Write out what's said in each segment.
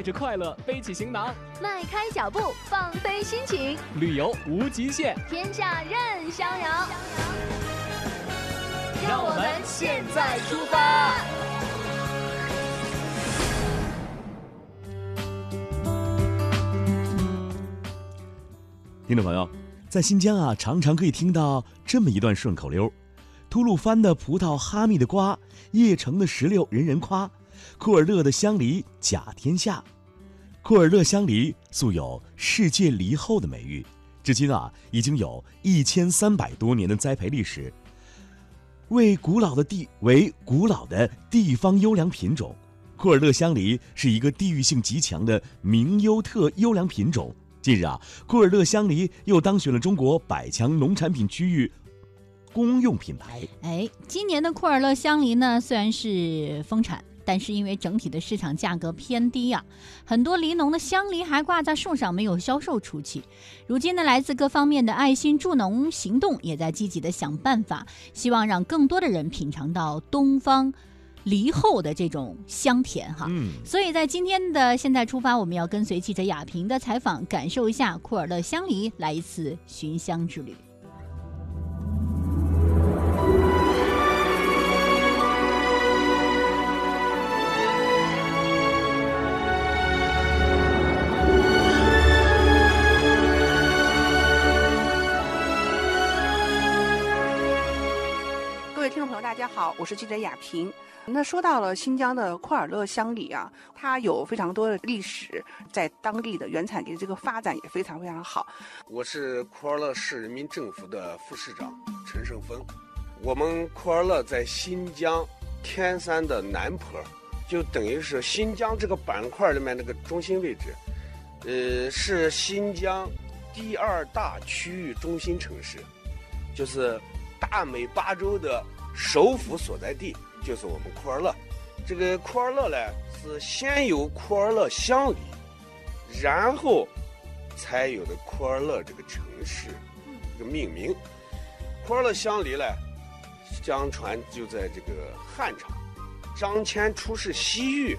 带着快乐背起行囊，迈开脚步放飞心情，旅游无极限，天下任逍遥。让我们现在出发。听众朋友，在新疆啊，常常可以听到这么一段顺口溜：吐鲁番的葡萄哈密的瓜，叶城的石榴人人夸，库尔勒的香梨甲天下。库尔勒香梨素有“世界梨后”的美誉，至今啊，已经有一千三百多年的栽培历史，为古老的地为古老的地方优良品种。库尔勒香梨是一个地域性极强的名优特优良品种。近日啊，库尔勒香梨又当选了中国百强农产品区域公用品牌。哎，今年的库尔勒香梨呢，虽然是丰产，但是因为整体的市场价格偏低啊，很多梨农的香梨还挂在树上没有销售出去。如今呢，来自各方面的爱心助农行动也在积极的想办法，希望让更多的人品尝到东方。梨后的这种香甜哈，嗯，所以在今天的现在出发，我们要跟随记者亚平的采访，感受一下库尔勒香梨，来一次寻香之旅。大家好，我是记者亚平。那说到了新疆的库尔勒乡里啊，它有非常多的历史，在当地的原产地这个发展也非常非常好。我是库尔勒市人民政府的副市长陈胜峰。我们库尔勒在新疆天山的南坡，就等于是新疆这个板块里面那个中心位置，呃，是新疆第二大区域中心城市，就是大美巴州的首府所在地。就是我们库尔勒，这个库尔勒呢是先有库尔勒乡里，然后才有的库尔勒这个城市这个命名。库尔勒乡里呢，相传就在这个汉朝，张骞出使西域，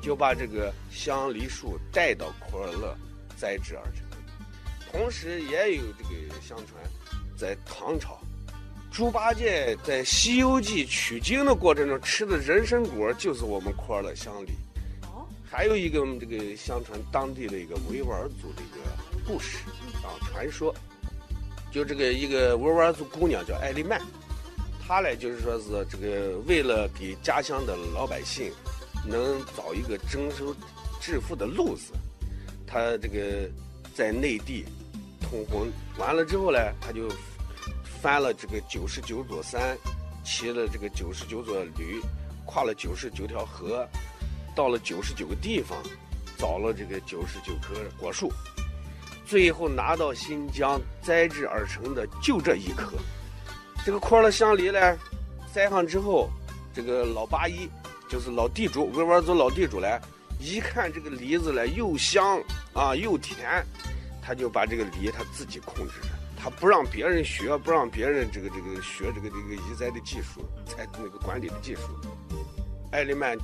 就把这个香梨树带到库尔勒栽植而成。同时也有这个相传，在唐朝。猪八戒在《西游记》取经的过程中吃的人参果，就是我们库尔勒香梨。哦，还有一个这个相传当地的一个维吾尔族的一个故事啊传说，就这个一个维吾尔族姑娘叫艾丽曼，她呢就是说是这个为了给家乡的老百姓能找一个征收致富的路子，她这个在内地通婚完了之后呢，她就。翻了这个九十九座山，骑了这个九十九座驴，跨了九十九条河，到了九十九个地方，找了这个九十九棵果树，最后拿到新疆栽植而成的就这一棵。这个库尔勒香梨呢，栽上之后，这个老八一就是老地主维吾尔族老地主呢，一看这个梨子呢又香啊又甜，他就把这个梨他自己控制着。他不让别人学，不让别人这个这个学这个这个移栽的技术，才那个管理的技术。艾丽曼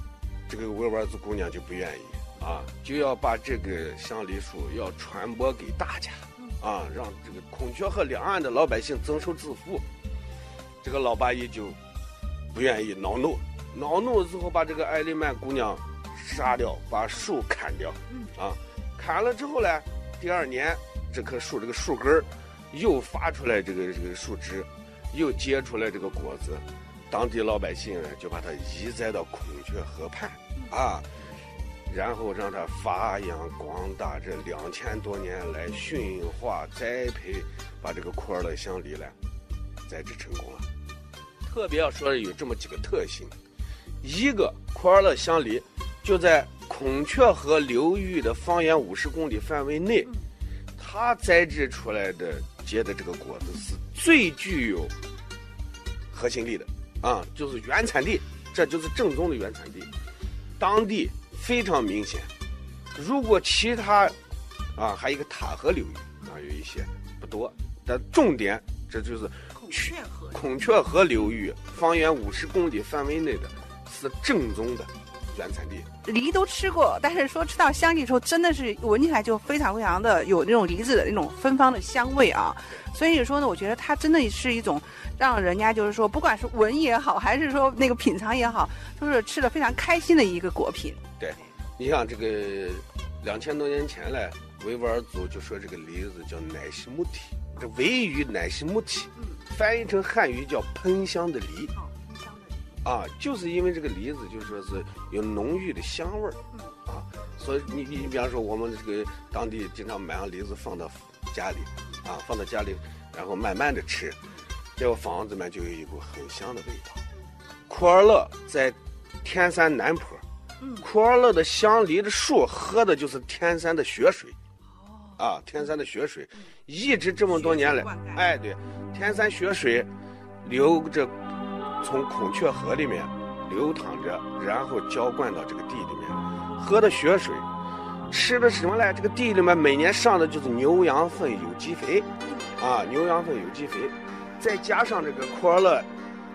这个维吾尔族姑娘就不愿意啊，就要把这个香梨树要传播给大家啊，让这个孔雀河两岸的老百姓增收致富。这个老八一就不愿意，恼怒，恼怒之后把这个艾丽曼姑娘杀掉，把树砍掉。啊，砍了之后呢，第二年这棵树这个树根儿。又发出来这个这个树枝，又结出来这个果子，当地老百姓呢就把它移栽到孔雀河畔，啊，然后让它发扬光大。这两千多年来驯化栽培，把这个库尔勒香梨呢栽植成功了。特别要说有这么几个特性，一个库尔勒香梨就在孔雀河流域的方圆五十公里范围内，它栽植出来的。结的这个果子是最具有核心力的啊，就是原产地，这就是正宗的原产地，当地非常明显。如果其他啊，还有一个塔河流域啊，有一些不多，但重点这就是孔雀河孔雀河流域方圆五十公里范围内的是正宗的原产地。梨都吃过，但是说吃到香气的时候，真的是闻起来就非常非常的有那种梨子的那种芬芳的香味啊。所以说呢，我觉得它真的是一种让人家就是说，不管是闻也好，还是说那个品尝也好，都是吃的非常开心的一个果品。对，你像这个两千多年前嘞，维吾尔族就说这个梨子叫奶西木提，这维语奶西木提，翻译成汉语叫喷香的梨。啊，就是因为这个梨子，就说是有浓郁的香味儿，啊，所以你你比方说我们这个当地经常买上梨子放到家里，啊，放到家里，然后慢慢的吃，结果房子里面就有一股很香的味道。库尔勒在天山南坡，库尔勒的香梨的树喝的就是天山的雪水，啊，天山的雪水，一直这么多年来，哎，对，天山雪水流着。从孔雀河里面流淌着，然后浇灌到这个地里面，喝的雪水，吃的什么嘞？这个地里面每年上的就是牛羊粪有机肥，啊，牛羊粪有机肥，再加上这个库尔勒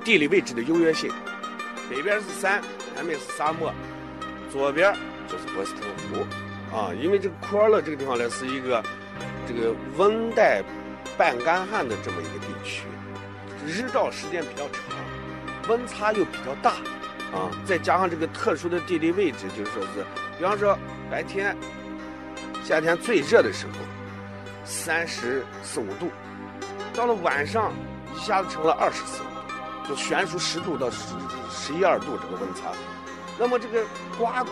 地理位置的优越性，北边是山，南面是沙漠，左边就是博斯特湖，啊，因为这个库尔勒这个地方呢是一个这个温带半干旱的这么一个地区，日照时间比较长。温差又比较大，啊，再加上这个特殊的地理位置，就是说是，比方说白天，夏天最热的时候，三十四五度，到了晚上一下子成了二十四五度，就悬殊十度到十十一二度这个温差。那么这个瓜果，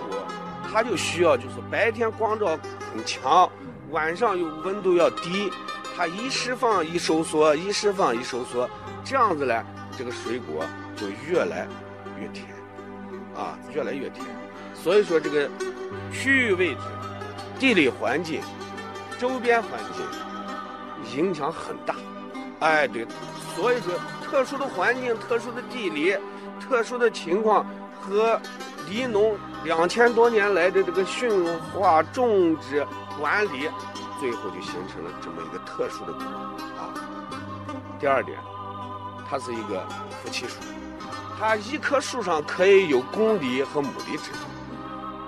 它就需要就是白天光照很强，晚上又温度要低，它一释放一收缩，一释放一收缩，这样子呢，这个水果。就越来越甜，啊，越来越甜。所以说这个区域位置、地理环境、周边环境影响很大。哎，对，所以说特殊的环境、特殊的地理、特殊的情况和梨农两千多年来的这个驯化、种植、管理，最后就形成了这么一个特殊的果啊。第二点，它是一个夫妻树。它一棵树上可以有公梨和母梨之分，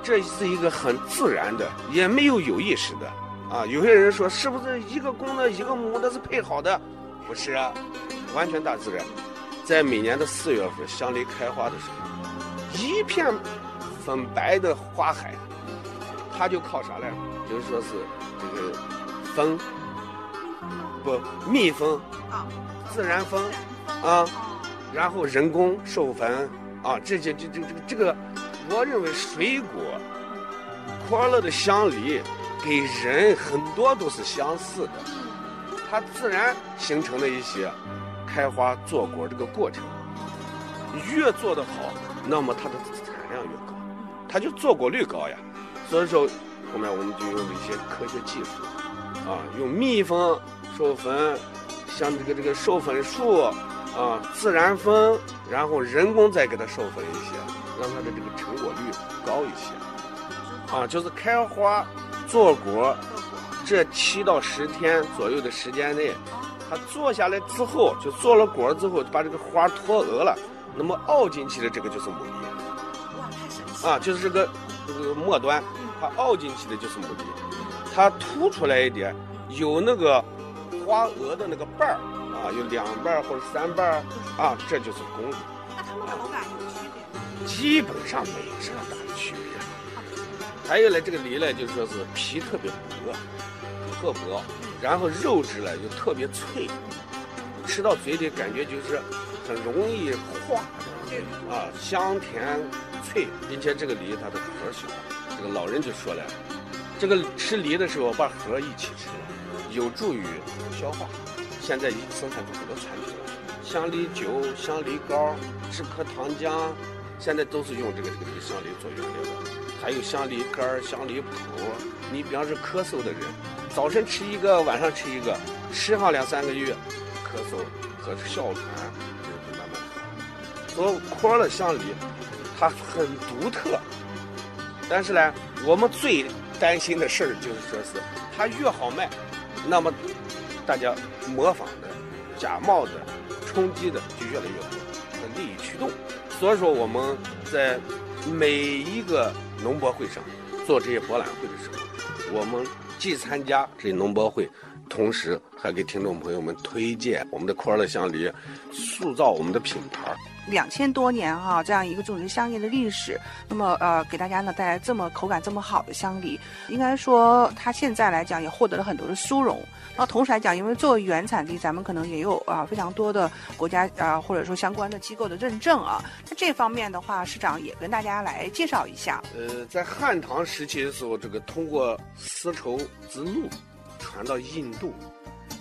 这是一个很自然的，也没有有意识的啊。有些人说是不是一个公的，一个母的，是配好的？不是啊，完全大自然。在每年的四月份，香梨开花的时候，一片粉白的花海，它就靠啥呢？就是说是这个风，不蜜蜂啊，自然风啊。然后人工授粉，啊，这些这这这个这个，我认为水果，库尔勒的香梨，给人很多都是相似的，它自然形成的一些开花坐果这个过程，越做得好，那么它的产量越高，它就坐果率高呀。所以说，后面我们就用了一些科学技术，啊，用蜜蜂授粉，像这个这个授粉术。啊，自然风，然后人工再给它授粉一些，让它的这个成果率高一些。啊，就是开花、坐果，这七到十天左右的时间内，它坐下来之后，就做了果之后，把这个花脱蛾了，那么凹进去的这个就是母梨。啊，就是这个这个末端，它凹进去的就是母梨，它凸出来一点，有那个花蛾的那个瓣儿。啊，有两瓣或者三瓣啊，这就是公梨。那它们口感有区别？基本上没有什么大的区别。还有呢，这个梨呢，就说是皮特别薄，特薄，然后肉质呢又特别脆，吃到嘴里感觉就是很容易化啊，香甜脆，并且这个梨它的核小。这个老人就说了，这个吃梨的时候把核一起吃，有助于消化。现在已经生产出很多产品了，香梨酒、香梨膏、止咳糖浆，现在都是用这个这个香梨做原料的。还有香梨干、香梨脯。你比方说咳嗽的人，早晨吃一个，晚上吃一个，吃上两三个月，咳嗽和哮喘就会慢慢好。所以库尔勒香梨它很独特，但是呢，我们最担心的事儿就是说是它越好卖，那么。大家模仿的、假冒的、冲击的就越来越多，利益驱动。所以说我们在每一个农博会上做这些博览会的时候，我们既参加这些农博会，同时还给听众朋友们推荐我们的库尔勒香梨，塑造我们的品牌。两千多年哈、这样一个种植香梨的历史，那么呃，给大家呢带来这么口感这么好的香梨，应该说它现在来讲也获得了很多的殊荣。那同时来讲，因为作为原产地，咱们可能也有啊非常多的国家啊或者说相关的机构的认证啊。那这方面的话，市长也跟大家来介绍一下。呃，在汉唐时期的时候，这个通过丝绸之路传到印度，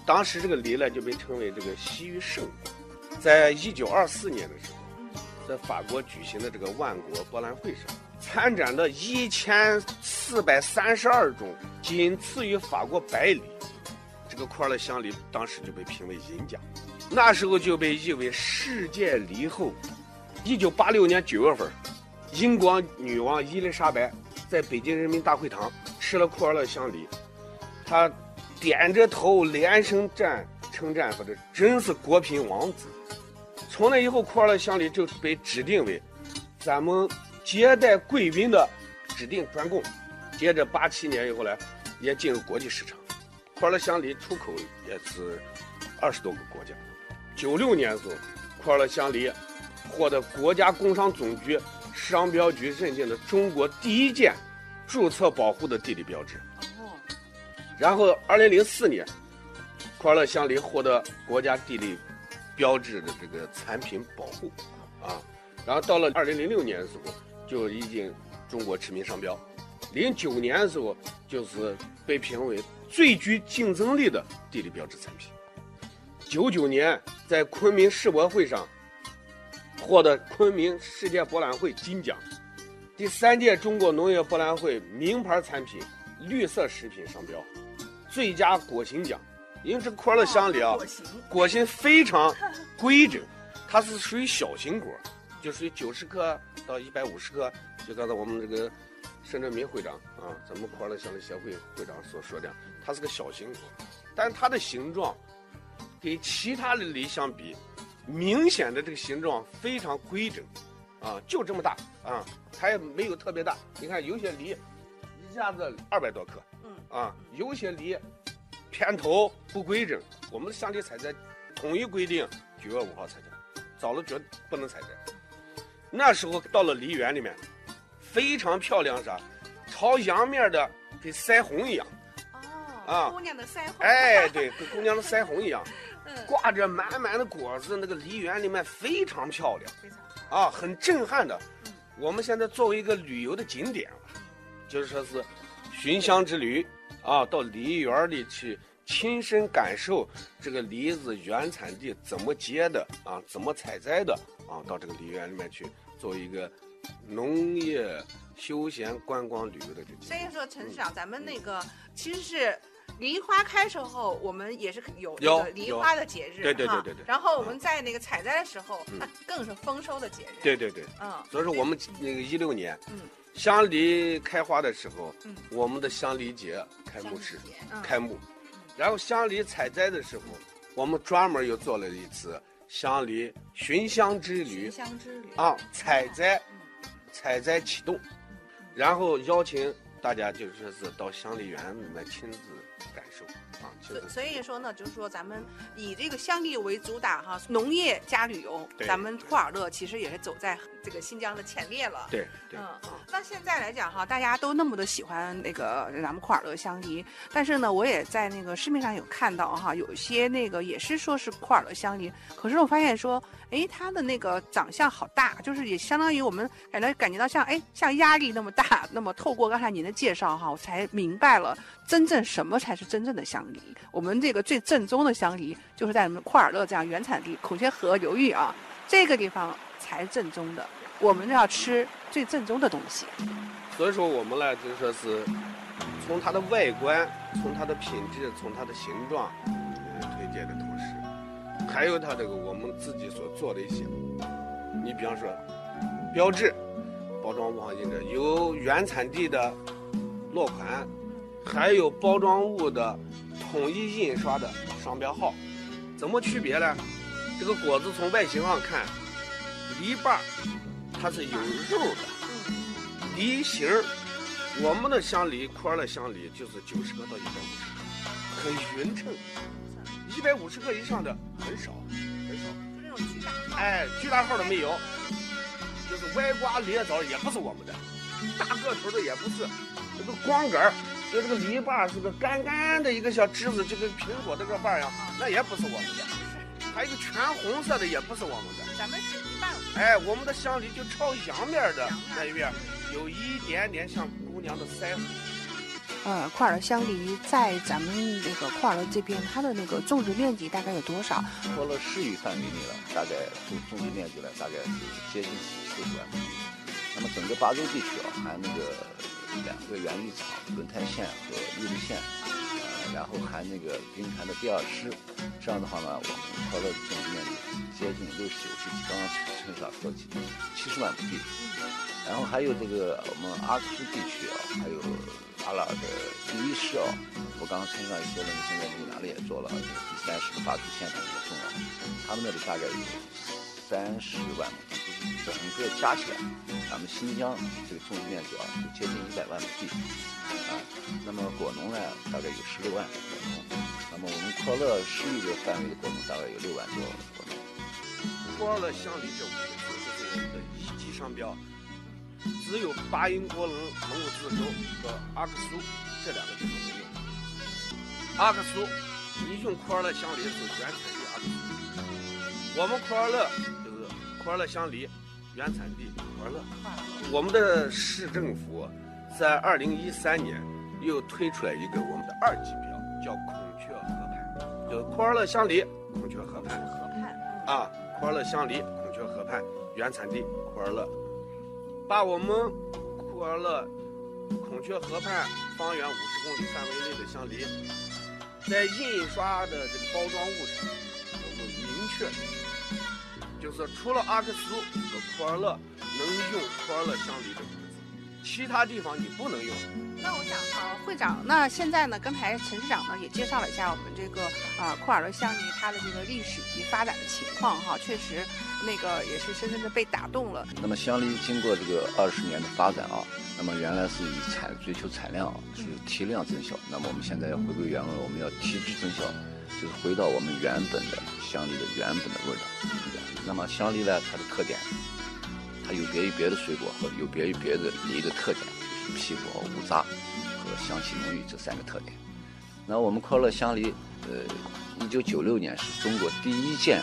当时这个梨呢就被称为这个西域圣果。在一九二四年的时候，在法国举行的这个万国博览会上，参展的一千四百三十二种，仅次于法国白梨。这个库尔勒香梨当时就被评为银奖，那时候就被誉为世界梨后。一九八六年九月份，英国女王伊丽莎白在北京人民大会堂吃了库尔勒香梨，她点着头连声赞称赞说：“这真是国品王子。”从那以后，库尔勒香梨就被指定为咱们接待贵宾的指定专供。接着八七年以后呢，也进入国际市场。库尔勒香梨出口也是二十多个国家。九六年的时候，库尔勒香梨获得国家工商总局商标局认定的中国第一件注册保护的地理标志。然后，二零零四年，库尔勒香梨获得国家地理标志的这个产品保护，啊，然后到了二零零六年的时候，就已经中国驰名商标。零九年的时候，就是被评为最具竞争力的地理标志产品。九九年在昆明世博会上获得昆明世界博览会金奖，第三届中国农业博览会名牌产品绿色食品商标，最佳果形奖。因为这库尔勒香梨啊，果形非常规整，它是属于小型果，就属于九十克到一百五十克。就刚才我们这个沈振民会长啊，咱们库尔勒香梨协会会长所说的，它是个小型果，但它的形状跟其他的梨相比，明显的这个形状非常规整，啊，就这么大啊，它也没有特别大。你看有些梨一下子二百多克，嗯啊，有些梨偏头不规整，我们的香梨采摘统一规定九月五号采摘，早了绝不能采摘。那时候到了梨园里面，非常漂亮啥，朝阳面的跟腮红一样，哦，啊姑娘的腮红，哎，对，跟姑娘的腮红一样，嗯，挂着满满的果子，那个梨园里面非常漂亮。非常。啊，很震撼的嗯。我们现在作为一个旅游的景点了，就是说是寻香之旅啊，到梨园里去亲身感受这个梨子原产地怎么结的啊，怎么采摘的啊，到这个梨园里面去做一个农业休闲观光旅游的这个。所以说，陈市长，咱们那个其实是。梨花开时候，我们也是有这有个梨花的节日，对对对对对然后我们在那个采摘的时候，更是丰收的节日。对对对，嗯，所以说我们那个一六年，嗯香梨开花的时候，嗯。我们的香梨节开幕式嗯。开幕，然后香梨采摘的时候，我们专门又做了一次香梨寻香之旅寻香之旅。啊，采摘嗯采摘启动，然后邀请大家就是说是到香梨园里面亲自感受啊，所所以说呢，就是说咱们以这个香梨为主打哈，农业加旅游，对。咱们库尔勒其实也是走在这个新疆的前列了。对对嗯啊，那现在来讲哈，大家都那么的喜欢那个咱们库尔勒香梨，但是呢，我也在那个市面上有看到哈，有一些那个也是说是库尔勒香梨，可是我发现说，哎，它的那个长相好大，就是也相当于我们感觉感觉到像哎像压力那么大。那么透过刚才您的介绍哈，我才明白了真正什么才是真正的香梨。我们这个最正宗的香梨，就是在我们库尔勒这样原产地孔雀河流域啊，这个地方才正宗的。我们要吃最正宗的东西。所以说我们呢，就是说是从它的外观、从它的品质、从它的形状，呃，推荐的同时，还有它这个我们自己所做的一些，你比方说标志、包装物上印着有原产地的落款，还有包装物的统一印刷的商标号，怎么区别呢？这个果子从外形上看，梨瓣儿它是有肉的。梨形儿，我们的香梨库尔勒香梨就是九十克到一百五十克，很匀称。一百五十克以上的很少，很少。就那种巨大，哎，巨大号的没有，就是歪瓜裂枣也不是我们的，大个头的也不是，这个光杆儿，就这个篱笆是个干干的一个小枝子，就跟苹果这个瓣儿一样，那也不是我们的。还有一个全红色的也不是我们的。咱们是一半。哎，我们的香梨就朝阳面的那一面，有一点点像姑娘的腮红。呃，库尔勒香梨在咱们那个库尔勒这边，它的那个种植面积大概有多少？库尔勒市域范围内了，大概种种植面积呢，大概是接近四十万亩地。那么整个巴州地区啊，含那个两个园艺场，轮台县和玉里县，呃，然后含那个兵团的第二师，这样的话呢，我们库尔勒的种植面积接近六十九世纪，刚刚陈少说起七十万亩地。然后还有这个我们阿克苏地区啊，还有阿拉尔的第一师啊，我刚刚村上也说了，你现在那个南里也做了，第三师的巴图县也种了，他们那里大概有三十万亩地，整个加起来，咱们新疆这个种植面积啊，就接近一百万亩地啊。那么果农呢，大概有十六万果农，那么我们库尔勒市域的范围的果农大概有六万多果农。库尔勒香梨这五个字，这是我们的一级商标。只有巴音郭楞蒙古自治州和阿克苏这两个地方没有。阿克苏，你用库尔勒香梨是原产地阿克苏，我们库尔勒就是库尔勒香梨原产地库尔勒。我们的市政府在二零一三年又推出来一个我们的二级标，叫孔雀河畔，就是库尔勒香梨孔雀河畔。河畔。啊，库尔勒香梨孔雀河畔原产地库尔勒。把我们库尔勒孔雀河畔方圆五十公里范围内的香梨，在印刷的这个包装物上，我们明确，就是除了阿克苏和库尔勒能用库尔勒香梨这个字，其他地方你不能用。那我想哈，会长，那现在呢，刚才陈市长呢也介绍了一下我们这个啊库尔勒香梨它的这个历史及发展的情况哈，确实那个也是深深的被打动了。那么香梨经过这个二十年的发展啊，那么原来是以产追求产量啊，是提量增效。那么我们现在要回归原味，我们要提质增效，就是回到我们原本的香梨的原本的味道。那么香梨呢，它的特点，它有别于别的水果和有别于别的梨的特点。就是皮薄无渣和香气浓郁这三个特点。那我们库尔勒香梨，呃，一九九六年是中国第一件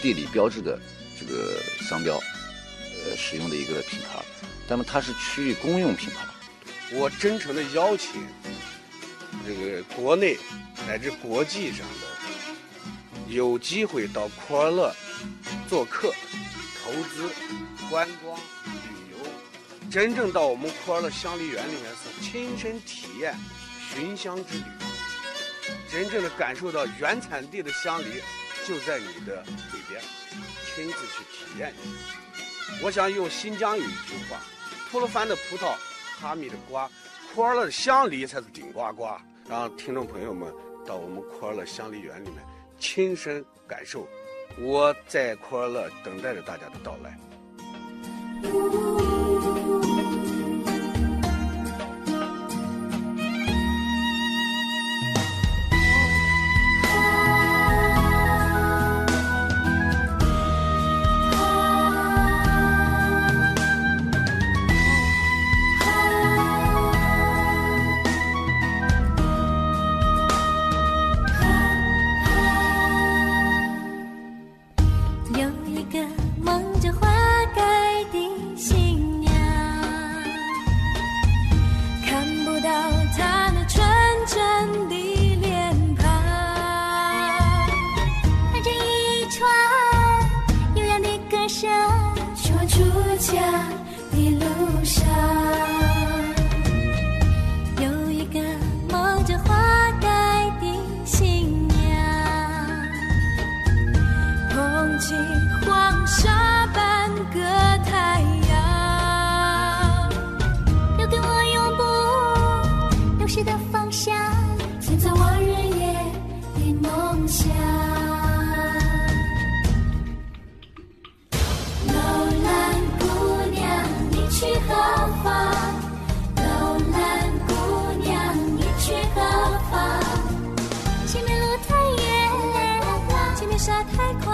地理标志的这个商标，呃，使用的一个品牌。那么它是区域公用品牌。我真诚的邀请这个国内乃至国际上的有机会到库尔勒做客、投资、观光。旅游真正到我们库尔勒香梨园里面是亲身体验寻香之旅，真正的感受到原产地的香梨就在你的嘴边，亲自去体验一下。我想用新疆有一句话：吐鲁番的葡萄，哈密的瓜，库尔勒的香梨才是顶呱呱。让听众朋友们到我们库尔勒香梨园里面亲身感受。我在库尔勒等待着大家的到来。家的路上。下太空